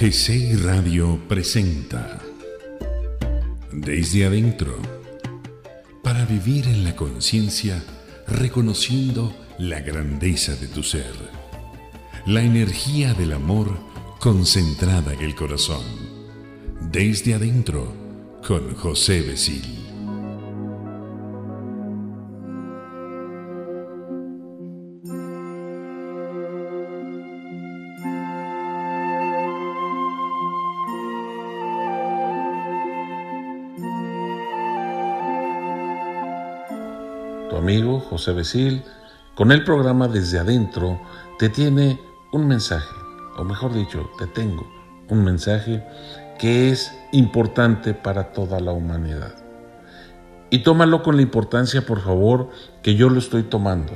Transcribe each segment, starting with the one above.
GC Radio presenta Desde Adentro para vivir en la conciencia reconociendo la grandeza de tu ser, la energía del amor concentrada en el corazón. Desde Adentro con José Besil. Amigo José Besil, con el programa Desde Adentro, te tiene un mensaje, o mejor dicho, te tengo un mensaje que es importante para toda la humanidad. Y tómalo con la importancia, por favor, que yo lo estoy tomando,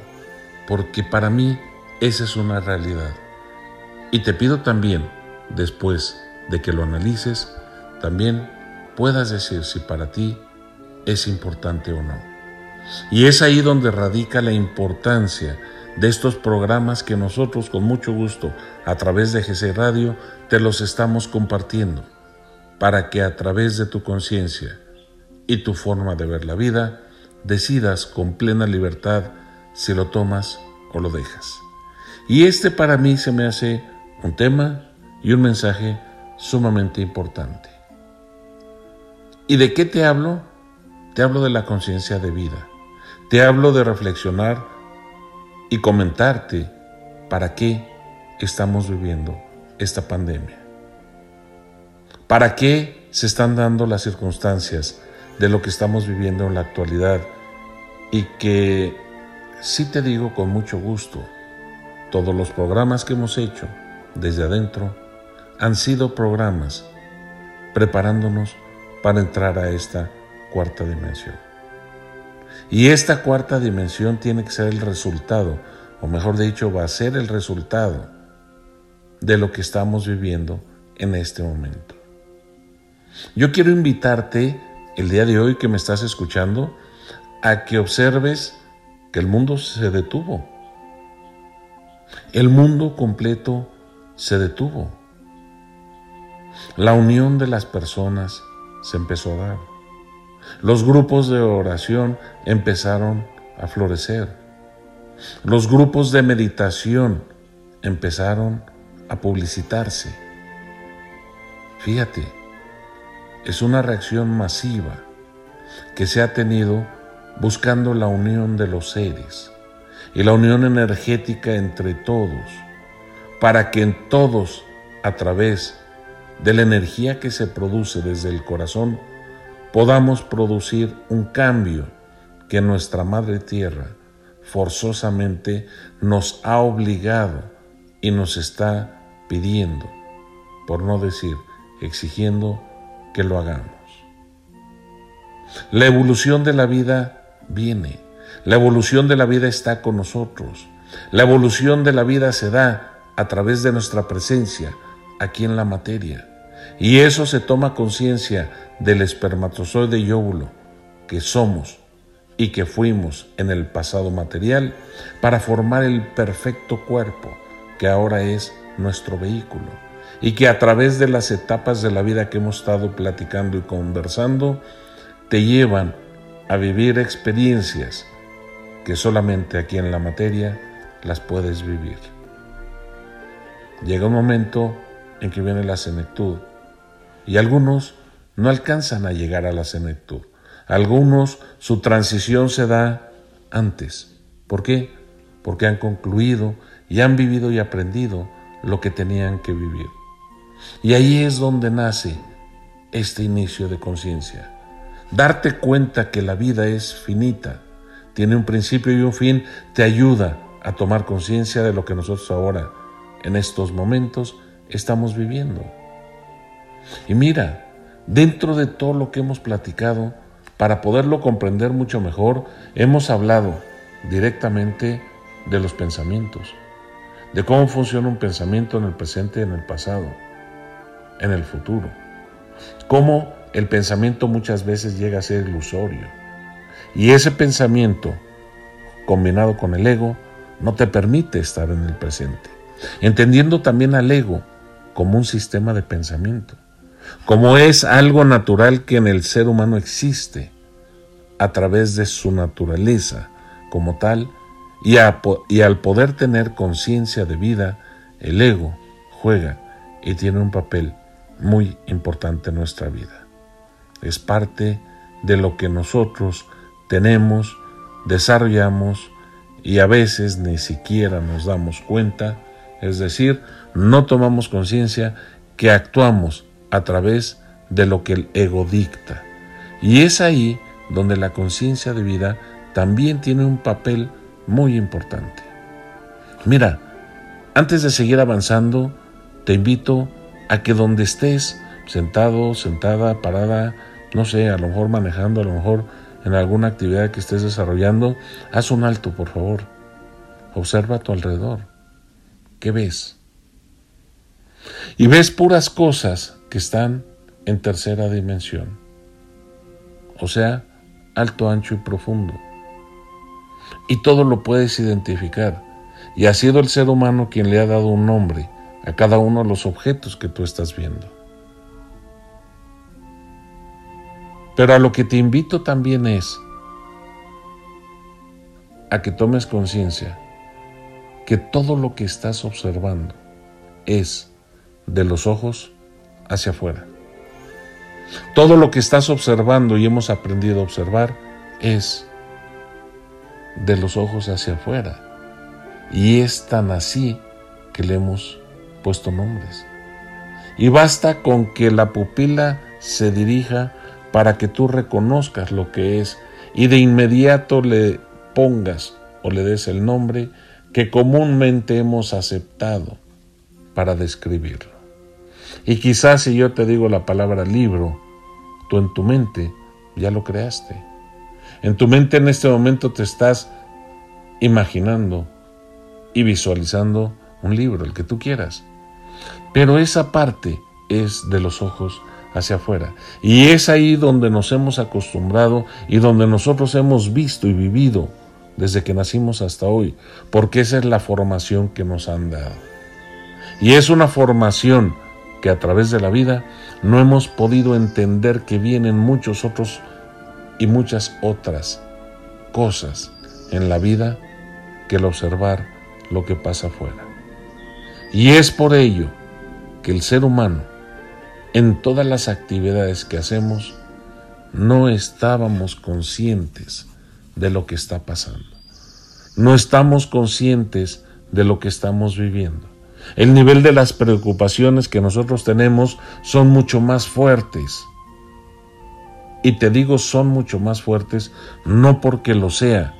porque para mí esa es una realidad. Y te pido también, después de que lo analices, también puedas decir si para ti es importante o no. Y es ahí donde radica la importancia de estos programas que nosotros con mucho gusto a través de GC Radio te los estamos compartiendo para que a través de tu conciencia y tu forma de ver la vida decidas con plena libertad si lo tomas o lo dejas. Y este para mí se me hace un tema y un mensaje sumamente importante. ¿Y de qué te hablo? Te hablo de la conciencia de vida. Te hablo de reflexionar y comentarte para qué estamos viviendo esta pandemia. ¿Para qué se están dando las circunstancias de lo que estamos viviendo en la actualidad? Y que sí te digo con mucho gusto, todos los programas que hemos hecho desde adentro han sido programas preparándonos para entrar a esta cuarta dimensión. Y esta cuarta dimensión tiene que ser el resultado, o mejor dicho, va a ser el resultado de lo que estamos viviendo en este momento. Yo quiero invitarte el día de hoy que me estás escuchando a que observes que el mundo se detuvo. El mundo completo se detuvo. La unión de las personas se empezó a dar. Los grupos de oración empezaron a florecer. Los grupos de meditación empezaron a publicitarse. Fíjate, es una reacción masiva que se ha tenido buscando la unión de los seres y la unión energética entre todos, para que en todos, a través de la energía que se produce desde el corazón, podamos producir un cambio que nuestra Madre Tierra forzosamente nos ha obligado y nos está pidiendo, por no decir exigiendo que lo hagamos. La evolución de la vida viene, la evolución de la vida está con nosotros, la evolución de la vida se da a través de nuestra presencia aquí en la materia. Y eso se toma conciencia del espermatozoide y óvulo que somos y que fuimos en el pasado material para formar el perfecto cuerpo que ahora es nuestro vehículo y que a través de las etapas de la vida que hemos estado platicando y conversando te llevan a vivir experiencias que solamente aquí en la materia las puedes vivir. Llega un momento en que viene la senectud y algunos no alcanzan a llegar a la senectud. Algunos su transición se da antes. ¿Por qué? Porque han concluido y han vivido y aprendido lo que tenían que vivir. Y ahí es donde nace este inicio de conciencia. Darte cuenta que la vida es finita, tiene un principio y un fin, te ayuda a tomar conciencia de lo que nosotros ahora, en estos momentos, estamos viviendo. Y mira, dentro de todo lo que hemos platicado, para poderlo comprender mucho mejor, hemos hablado directamente de los pensamientos, de cómo funciona un pensamiento en el presente en el pasado, en el futuro, cómo el pensamiento muchas veces llega a ser ilusorio. Y ese pensamiento, combinado con el ego, no te permite estar en el presente. Entendiendo también al ego como un sistema de pensamiento, como es algo natural que en el ser humano existe a través de su naturaleza como tal, y, al poder tener conciencia de vida, el ego juega y tiene un papel muy importante en nuestra vida. Es parte de lo que nosotros tenemos, desarrollamos y a veces ni siquiera nos damos cuenta, es decir, no tomamos conciencia que actuamos a través de lo que el ego dicta. Y es ahí donde la conciencia de vida también tiene un papel muy importante. Mira, antes de seguir avanzando, te invito a que donde estés, sentado, sentada, parada, no sé, a lo mejor manejando, a lo mejor en alguna actividad que estés desarrollando, haz un alto, por favor. Observa a tu alrededor. ¿Qué ves? Y ves puras cosas que están en tercera dimensión. O sea, alto, ancho y profundo. Y todo lo puedes identificar. Y ha sido el ser humano quien le ha dado un nombre a cada uno de los objetos que tú estás viendo. Pero a lo que te invito también es a que tomes conciencia que todo lo que estás observando es de los ojos hacia afuera. Todo lo que estás observando y hemos aprendido a observar es de los ojos hacia afuera. Y es tan así que le hemos puesto nombres. Y basta con que la pupila se dirija para que tú reconozcas lo que es y de inmediato le pongas o le des el nombre que comúnmente hemos aceptado para describirlo. Y quizás si yo te digo la palabra libro, tú en tu mente ya lo creaste. En tu mente en este momento te estás imaginando y visualizando un libro, el que tú quieras. Pero esa parte es de los ojos hacia afuera. Y es ahí donde nos hemos acostumbrado y donde nosotros hemos visto y vivido desde que nacimos hasta hoy, porque esa es la formación que nos han dado. Y es una formación que a través de la vida no hemos podido entender que vienen muchos otros y muchas otras cosas en la vida que el observar lo que pasa afuera. Y es por ello que el ser humano en todas las actividades que hacemos, no estábamos conscientes de lo que está pasando. No estamos conscientes de lo que estamos viviendo. El nivel de las preocupaciones que nosotros tenemos son mucho más fuertes. Y te digo son mucho más fuertes no porque lo sea,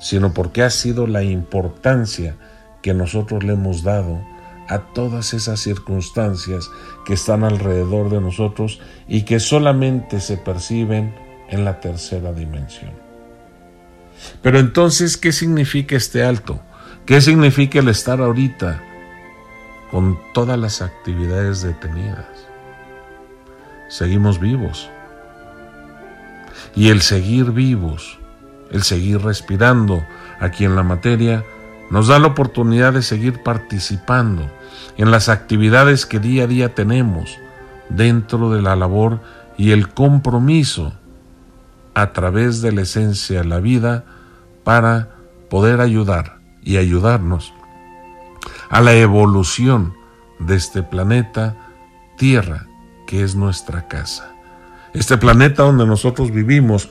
sino porque ha sido la importancia que nosotros le hemos dado a todas esas circunstancias que están alrededor de nosotros y que solamente se perciben en la tercera dimensión. Pero entonces, ¿qué significa este alto? ¿Qué significa el estar ahorita con todas las actividades detenidas? Seguimos vivos. Y el seguir vivos, el seguir respirando aquí en la materia, nos da la oportunidad de seguir participando en las actividades que día a día tenemos dentro de la labor y el compromiso a través de la esencia de la vida para poder ayudar y ayudarnos a la evolución de este planeta Tierra, que es nuestra casa. Este planeta donde nosotros vivimos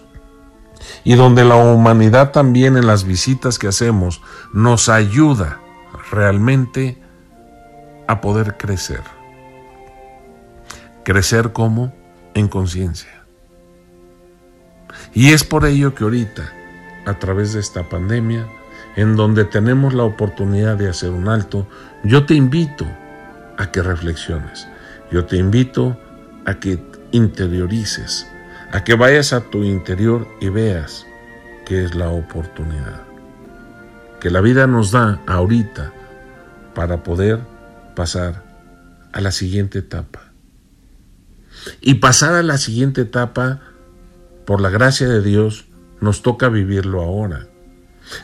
y donde la humanidad también en las visitas que hacemos nos ayuda realmente a poder crecer. Crecer como en conciencia. Y es por ello que ahorita, a través de esta pandemia, en donde tenemos la oportunidad de hacer un alto, yo te invito a que reflexiones. Yo te invito a que interiorices, a que vayas a tu interior y veas qué es la oportunidad que la vida nos da ahorita para poder pasar a la siguiente etapa. Y pasar a la siguiente etapa, por la gracia de Dios, nos toca vivirlo ahora.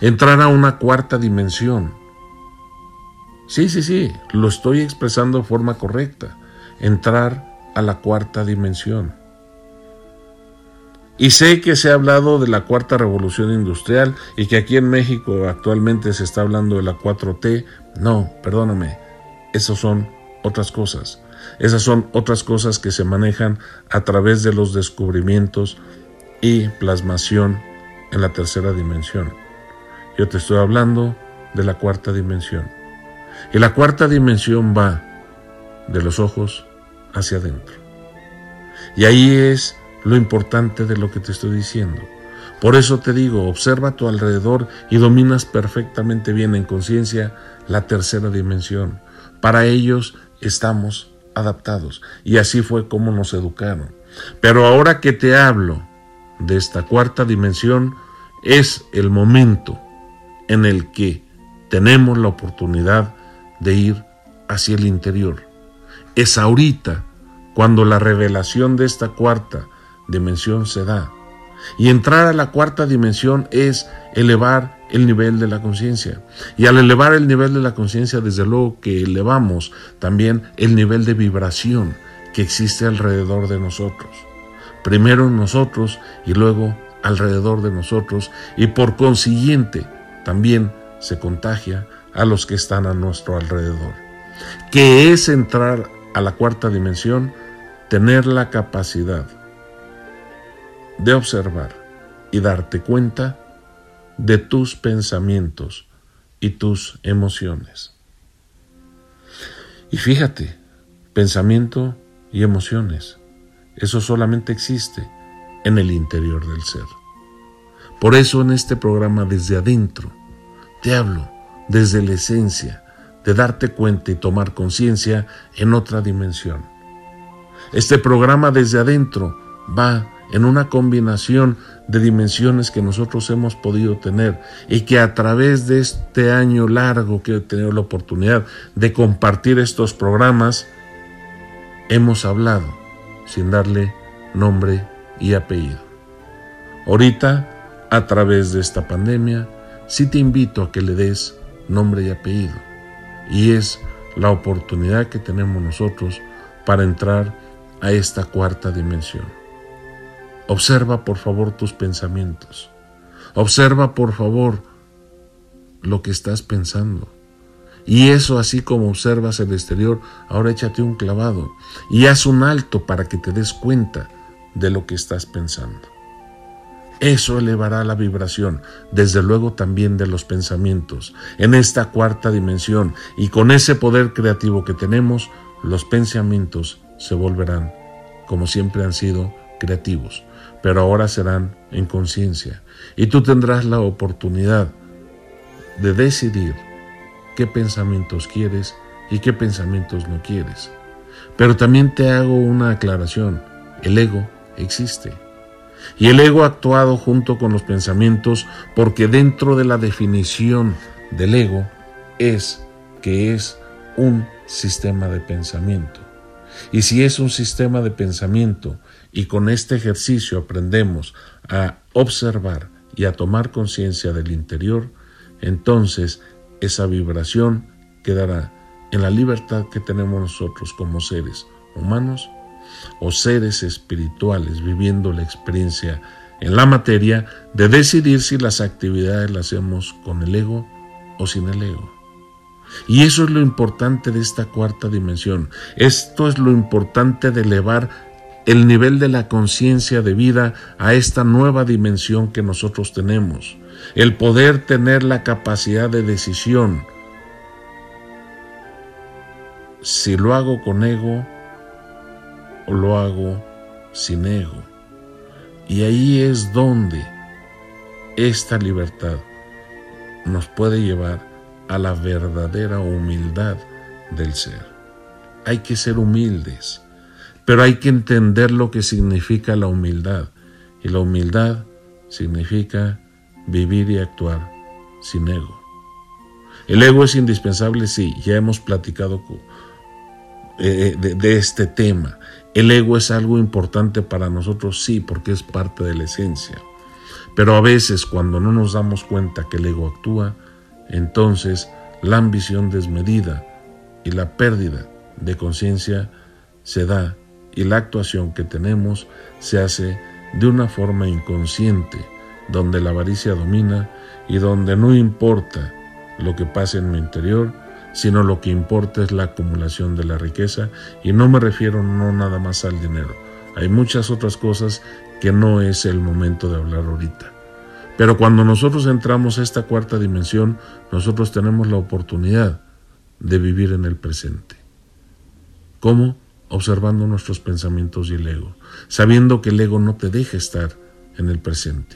Entrar a una cuarta dimensión. Sí, sí, sí, lo estoy expresando de forma correcta. Entrar a la cuarta dimensión. Y sé que se ha hablado de la cuarta revolución industrial y que aquí en México actualmente se está hablando de la 4T. No, perdóname, esas son otras cosas. Esas son otras cosas que se manejan a través de los descubrimientos y plasmación en la tercera dimensión. Yo te estoy hablando de la cuarta dimensión. Y la cuarta dimensión va de los ojos hacia adentro. Y ahí es lo importante de lo que te estoy diciendo. Por eso te digo, observa a tu alrededor y dominas perfectamente bien en conciencia la tercera dimensión. Para ellos estamos adaptados y así fue como nos educaron. Pero ahora que te hablo de esta cuarta dimensión, es el momento en el que tenemos la oportunidad de ir hacia el interior. Es ahorita cuando la revelación de esta cuarta dimensión se da. Y entrar a la cuarta dimensión es elevar el nivel de la conciencia. Y al elevar el nivel de la conciencia, desde luego que elevamos también el nivel de vibración que existe alrededor de nosotros. Primero nosotros y luego alrededor de nosotros y por consiguiente también se contagia a los que están a nuestro alrededor. Que es entrar a la cuarta dimensión, tener la capacidad de observar y darte cuenta de tus pensamientos y tus emociones. Y fíjate, pensamiento y emociones, eso solamente existe en el interior del ser. Por eso en este programa desde adentro te hablo desde la esencia de darte cuenta y tomar conciencia en otra dimensión. Este programa desde adentro va en una combinación de dimensiones que nosotros hemos podido tener y que a través de este año largo que he tenido la oportunidad de compartir estos programas, hemos hablado sin darle nombre y apellido. Ahorita, a través de esta pandemia, sí te invito a que le des nombre y apellido. Y es la oportunidad que tenemos nosotros para entrar a esta cuarta dimensión. Observa por favor tus pensamientos. Observa por favor lo que estás pensando. Y eso así como observas el exterior, ahora échate un clavado y haz un alto para que te des cuenta de lo que estás pensando. Eso elevará la vibración, desde luego también de los pensamientos, en esta cuarta dimensión, y con ese poder creativo que tenemos, los pensamientos se volverán, como siempre han sido, creativos, pero ahora serán en conciencia, y tú tendrás la oportunidad de decidir qué pensamientos quieres y qué pensamientos no quieres. Pero también te hago una aclaración, el ego existe y el ego ha actuado junto con los pensamientos porque dentro de la definición del ego es que es un sistema de pensamiento. Y si es un sistema de pensamiento y con este ejercicio aprendemos a observar y a tomar conciencia del interior, entonces esa vibración quedará en la libertad que tenemos nosotros como seres humanos o seres espirituales viviendo la experiencia en la materia de decidir si las actividades las hacemos con el ego o sin el ego. Y eso es lo importante de esta cuarta dimensión. Esto es lo importante de elevar el nivel de la conciencia de vida a esta nueva dimensión que nosotros tenemos. El poder tener la capacidad de decisión. Si lo hago con ego o lo hago sin ego. Y ahí es donde esta libertad nos puede llevar a la verdadera humildad del ser. Hay que ser humildes, pero hay que entender lo que significa la humildad. Y la humildad significa vivir y actuar sin ego. El ego es indispensable, sí, ya hemos platicado eh, de, de este tema. El ego es algo importante para nosotros, sí, porque es parte de la esencia. Pero a veces cuando no nos damos cuenta que el ego actúa, entonces la ambición desmedida y la pérdida de conciencia se da y la actuación que tenemos se hace de una forma inconsciente, donde la avaricia domina y donde no importa lo que pase en mi interior, sino lo que importa es la acumulación de la riqueza y no me refiero no nada más al dinero. Hay muchas otras cosas que no es el momento de hablar ahorita. Pero cuando nosotros entramos a esta cuarta dimensión, nosotros tenemos la oportunidad de vivir en el presente. ¿Cómo? Observando nuestros pensamientos y el ego, sabiendo que el ego no te deja estar en el presente.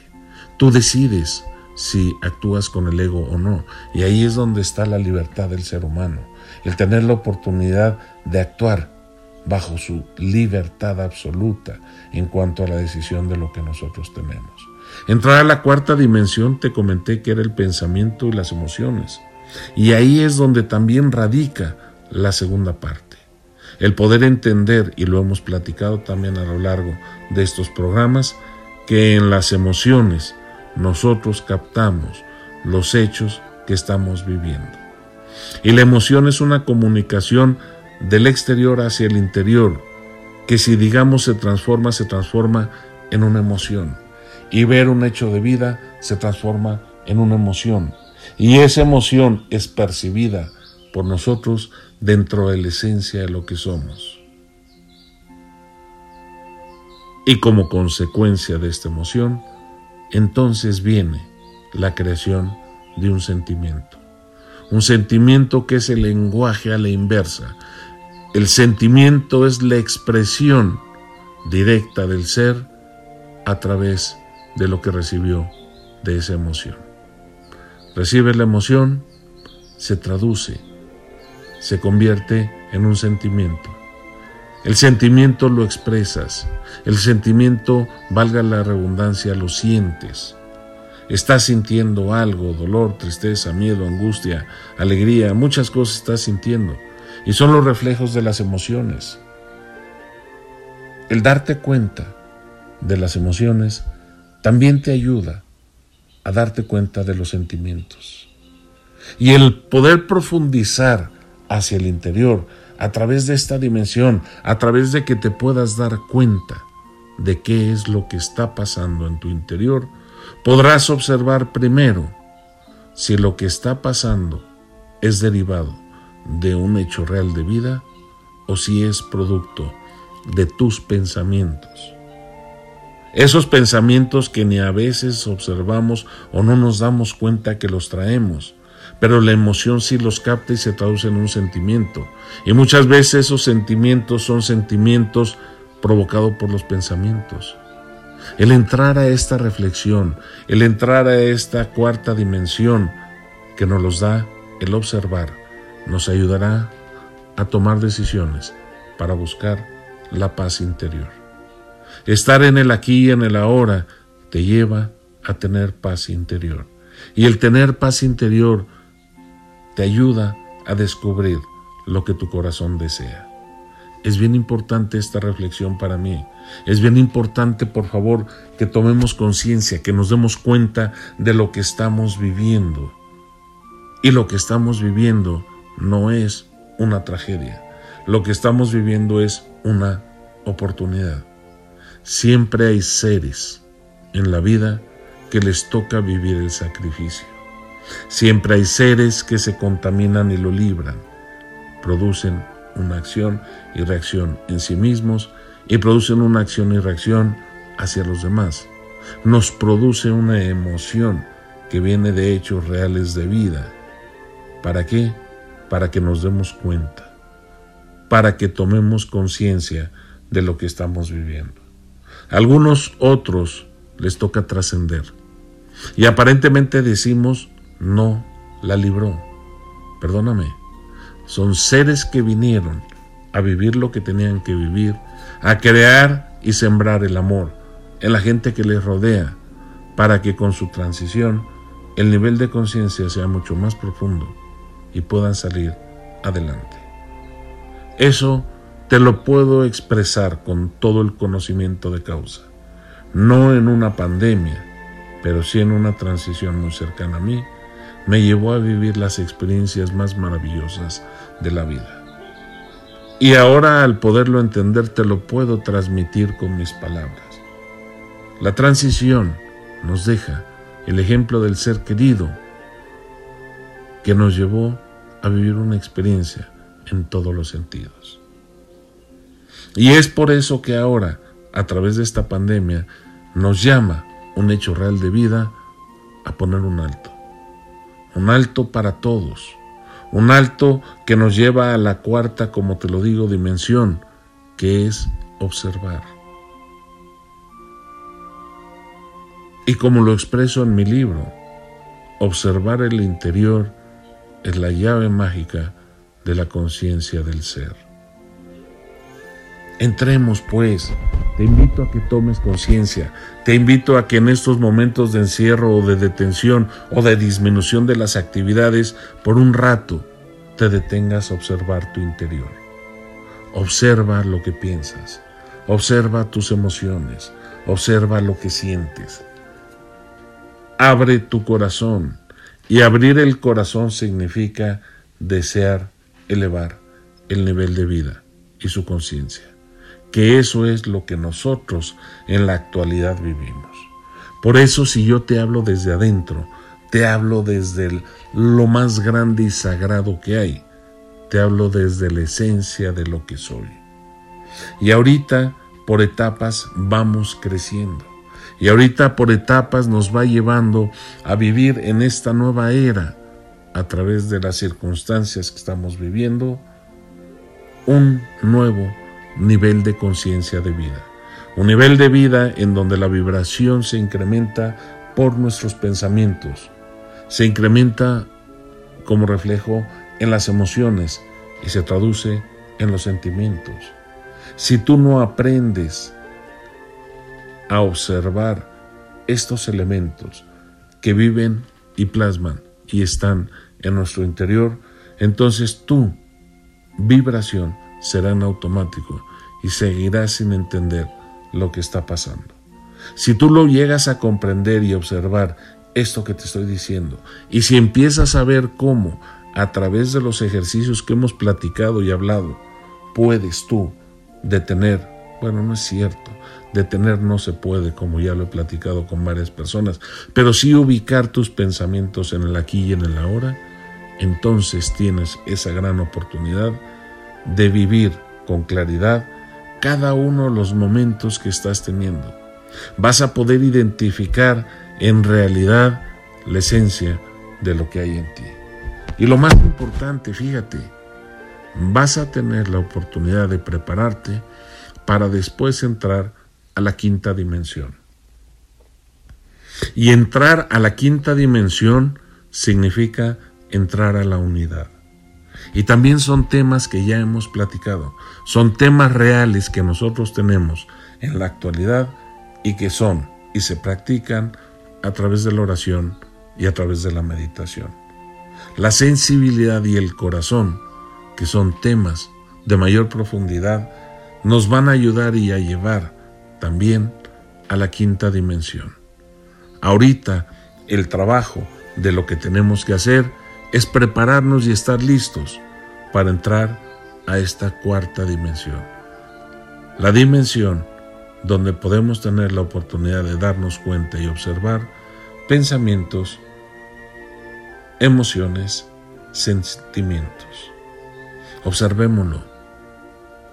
Tú decides si actúas con el ego o no. Y ahí es donde está la libertad del ser humano, el tener la oportunidad de actuar bajo su libertad absoluta en cuanto a la decisión de lo que nosotros tenemos. Entrar a la cuarta dimensión te comenté que era el pensamiento y las emociones. Y ahí es donde también radica la segunda parte. El poder entender, y lo hemos platicado también a lo largo de estos programas, que en las emociones nosotros captamos los hechos que estamos viviendo. Y la emoción es una comunicación del exterior hacia el interior, que si digamos se transforma, se transforma en una emoción. Y ver un hecho de vida se transforma en una emoción. Y esa emoción es percibida por nosotros dentro de la esencia de lo que somos. Y como consecuencia de esta emoción, entonces viene la creación de un sentimiento. Un sentimiento que es el lenguaje a la inversa. El sentimiento es la expresión directa del ser a través de lo que recibió de esa emoción. Recibe la emoción, se traduce, se convierte en un sentimiento. El sentimiento lo expresas, el sentimiento, valga la redundancia, lo sientes. Estás sintiendo algo, dolor, tristeza, miedo, angustia, alegría, muchas cosas estás sintiendo. Y son los reflejos de las emociones. El darte cuenta de las emociones también te ayuda a darte cuenta de los sentimientos. Y el poder profundizar hacia el interior a través de esta dimensión, a través de que te puedas dar cuenta de qué es lo que está pasando en tu interior, podrás observar primero si lo que está pasando es derivado de un hecho real de vida o si es producto de tus pensamientos. Esos pensamientos que ni a veces observamos o no nos damos cuenta que los traemos, pero la emoción sí los capta y se traduce en un sentimiento. Y muchas veces esos sentimientos son sentimientos provocados por los pensamientos. El entrar a esta reflexión, el entrar a esta cuarta dimensión que nos los da el observar, nos ayudará a tomar decisiones para buscar la paz interior. Estar en el aquí y en el ahora te lleva a tener paz interior. Y el tener paz interior te ayuda a descubrir lo que tu corazón desea. Es bien importante esta reflexión para mí. Es bien importante, por favor, que tomemos conciencia, que nos demos cuenta de lo que estamos viviendo. Y lo que estamos viviendo no es una tragedia. Lo que estamos viviendo es una oportunidad. Siempre hay seres en la vida que les toca vivir el sacrificio. Siempre hay seres que se contaminan y lo libran. Producen una acción y reacción en sí mismos y producen una acción y reacción hacia los demás. Nos produce una emoción que viene de hechos reales de vida. ¿Para qué? Para que nos demos cuenta, para que tomemos conciencia de lo que estamos viviendo. algunos otros les toca trascender. Y aparentemente decimos, no la libró. Perdóname, son seres que vinieron a vivir lo que tenían que vivir, a crear y sembrar el amor en la gente que les rodea, para que con su transición el nivel de conciencia sea mucho más profundo y puedan salir adelante. Eso te lo puedo expresar con todo el conocimiento de causa, no en una pandemia, pero sí en una transición muy cercana a mí, me llevó a vivir las experiencias más maravillosas de la vida. Y ahora al poderlo entender te lo puedo transmitir con mis palabras. La transición nos deja el ejemplo del ser querido que nos llevó a vivir una experiencia en todos los sentidos. Y es por eso que ahora, a través de esta pandemia, nos llama un hecho real de vida a poner un alto. Un alto para todos. Un alto que nos lleva a la cuarta, como te lo digo, dimensión, que es observar. Y como lo expreso en mi libro, observar el interior es la llave mágica de la conciencia del ser. Entremos pues, te invito a que tomes conciencia, te invito a que en estos momentos de encierro o de detención o de disminución de las actividades, por un rato te detengas a observar tu interior. Observa lo que piensas, observa tus emociones, observa lo que sientes. Abre tu corazón. Y abrir el corazón significa desear elevar el nivel de vida y su conciencia, que eso es lo que nosotros en la actualidad vivimos. Por eso si yo te hablo desde adentro, te hablo desde lo más grande y sagrado que hay, te hablo desde la esencia de lo que soy. Y ahorita, por etapas, vamos creciendo. Y ahorita por etapas nos va llevando a vivir en esta nueva era, a través de las circunstancias que estamos viviendo, un nuevo nivel de conciencia de vida. Un nivel de vida en donde la vibración se incrementa por nuestros pensamientos, se incrementa como reflejo en las emociones y se traduce en los sentimientos. Si tú no aprendes a observar estos elementos que viven y plasman y están en nuestro interior, entonces tu vibración será en automático y seguirás sin entender lo que está pasando. Si tú lo llegas a comprender y observar esto que te estoy diciendo, y si empiezas a ver cómo a través de los ejercicios que hemos platicado y hablado, puedes tú detener, bueno, no es cierto, Detener no se puede, como ya lo he platicado con varias personas, pero sí ubicar tus pensamientos en el aquí y en el ahora, entonces tienes esa gran oportunidad de vivir con claridad cada uno de los momentos que estás teniendo. Vas a poder identificar en realidad la esencia de lo que hay en ti. Y lo más importante, fíjate, vas a tener la oportunidad de prepararte para después entrar a la quinta dimensión. Y entrar a la quinta dimensión significa entrar a la unidad. Y también son temas que ya hemos platicado, son temas reales que nosotros tenemos en la actualidad y que son y se practican a través de la oración y a través de la meditación. La sensibilidad y el corazón, que son temas de mayor profundidad, nos van a ayudar y a llevar también a la quinta dimensión. Ahorita el trabajo de lo que tenemos que hacer es prepararnos y estar listos para entrar a esta cuarta dimensión. La dimensión donde podemos tener la oportunidad de darnos cuenta y observar pensamientos, emociones, sentimientos. Observémoslo.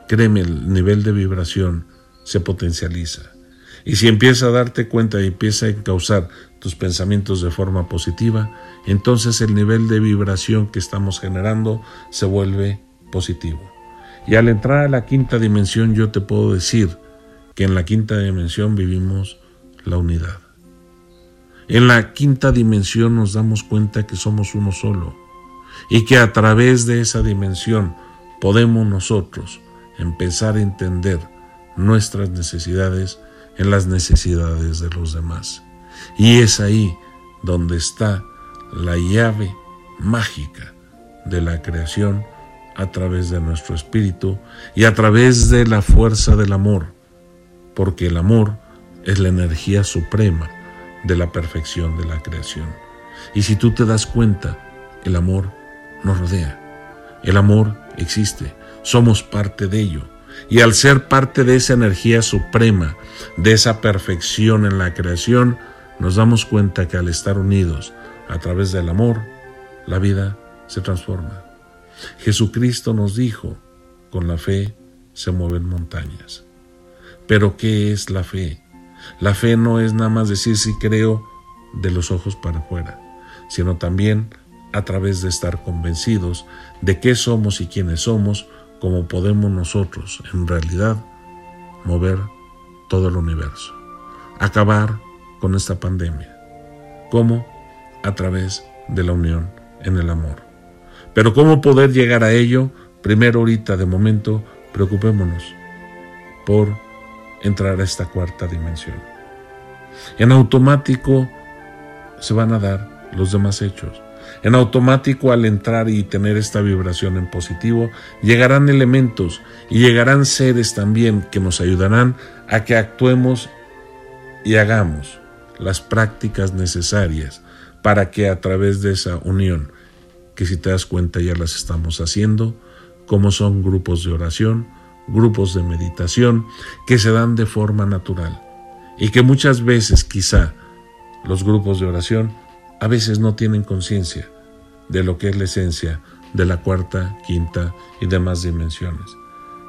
Créeme, el nivel de vibración se potencializa. Y si empieza a darte cuenta y empieza a encauzar tus pensamientos de forma positiva, entonces el nivel de vibración que estamos generando se vuelve positivo. Y al entrar a la quinta dimensión yo te puedo decir que en la quinta dimensión vivimos la unidad. En la quinta dimensión nos damos cuenta que somos uno solo y que a través de esa dimensión podemos nosotros empezar a entender nuestras necesidades en las necesidades de los demás. Y es ahí donde está la llave mágica de la creación a través de nuestro espíritu y a través de la fuerza del amor, porque el amor es la energía suprema de la perfección de la creación. Y si tú te das cuenta, el amor nos rodea. El amor existe. Somos parte de ello. Y al ser parte de esa energía suprema, de esa perfección en la creación, nos damos cuenta que al estar unidos a través del amor, la vida se transforma. Jesucristo nos dijo, con la fe se mueven montañas. Pero ¿qué es la fe? La fe no es nada más decir si creo de los ojos para afuera, sino también a través de estar convencidos de qué somos y quiénes somos, como podemos nosotros en realidad mover todo el universo, acabar con esta pandemia. ¿Cómo? A través de la unión en el amor. Pero ¿cómo poder llegar a ello? Primero ahorita, de momento, preocupémonos por entrar a esta cuarta dimensión. En automático se van a dar los demás hechos. En automático al entrar y tener esta vibración en positivo, llegarán elementos y llegarán seres también que nos ayudarán a que actuemos y hagamos las prácticas necesarias para que a través de esa unión, que si te das cuenta ya las estamos haciendo, como son grupos de oración, grupos de meditación, que se dan de forma natural y que muchas veces quizá los grupos de oración a veces no tienen conciencia de lo que es la esencia de la cuarta, quinta y demás dimensiones.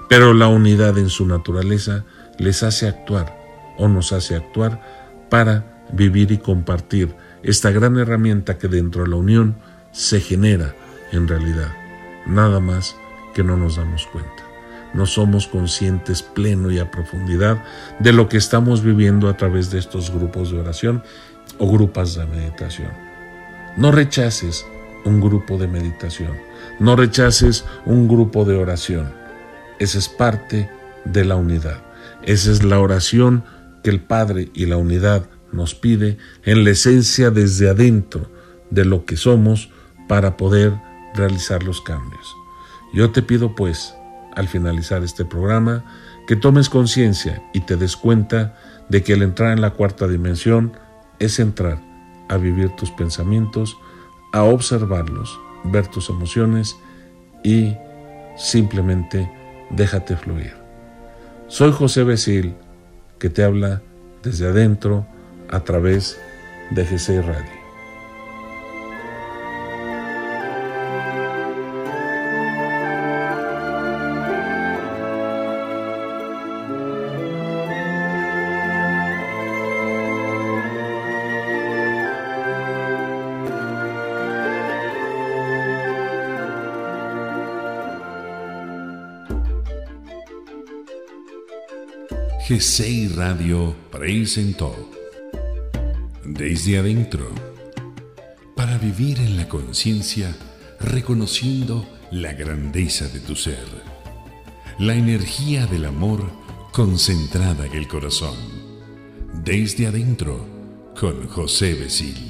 Pero la unidad en su naturaleza les hace actuar o nos hace actuar para vivir y compartir esta gran herramienta que dentro de la unión se genera en realidad. Nada más que no nos damos cuenta. No somos conscientes pleno y a profundidad de lo que estamos viviendo a través de estos grupos de oración o grupos de meditación. No rechaces un grupo de meditación. No rechaces un grupo de oración. Esa es parte de la unidad. Esa es la oración que el Padre y la unidad nos pide en la esencia desde adentro de lo que somos para poder realizar los cambios. Yo te pido pues, al finalizar este programa, que tomes conciencia y te des cuenta de que el entrar en la cuarta dimensión es entrar a vivir tus pensamientos, a observarlos, ver tus emociones y simplemente déjate fluir. Soy José Besil, que te habla desde adentro a través de GC Radio. G6 Radio presentó Desde Adentro para vivir en la conciencia reconociendo la grandeza de tu ser, la energía del amor concentrada en el corazón. Desde Adentro con José Besil.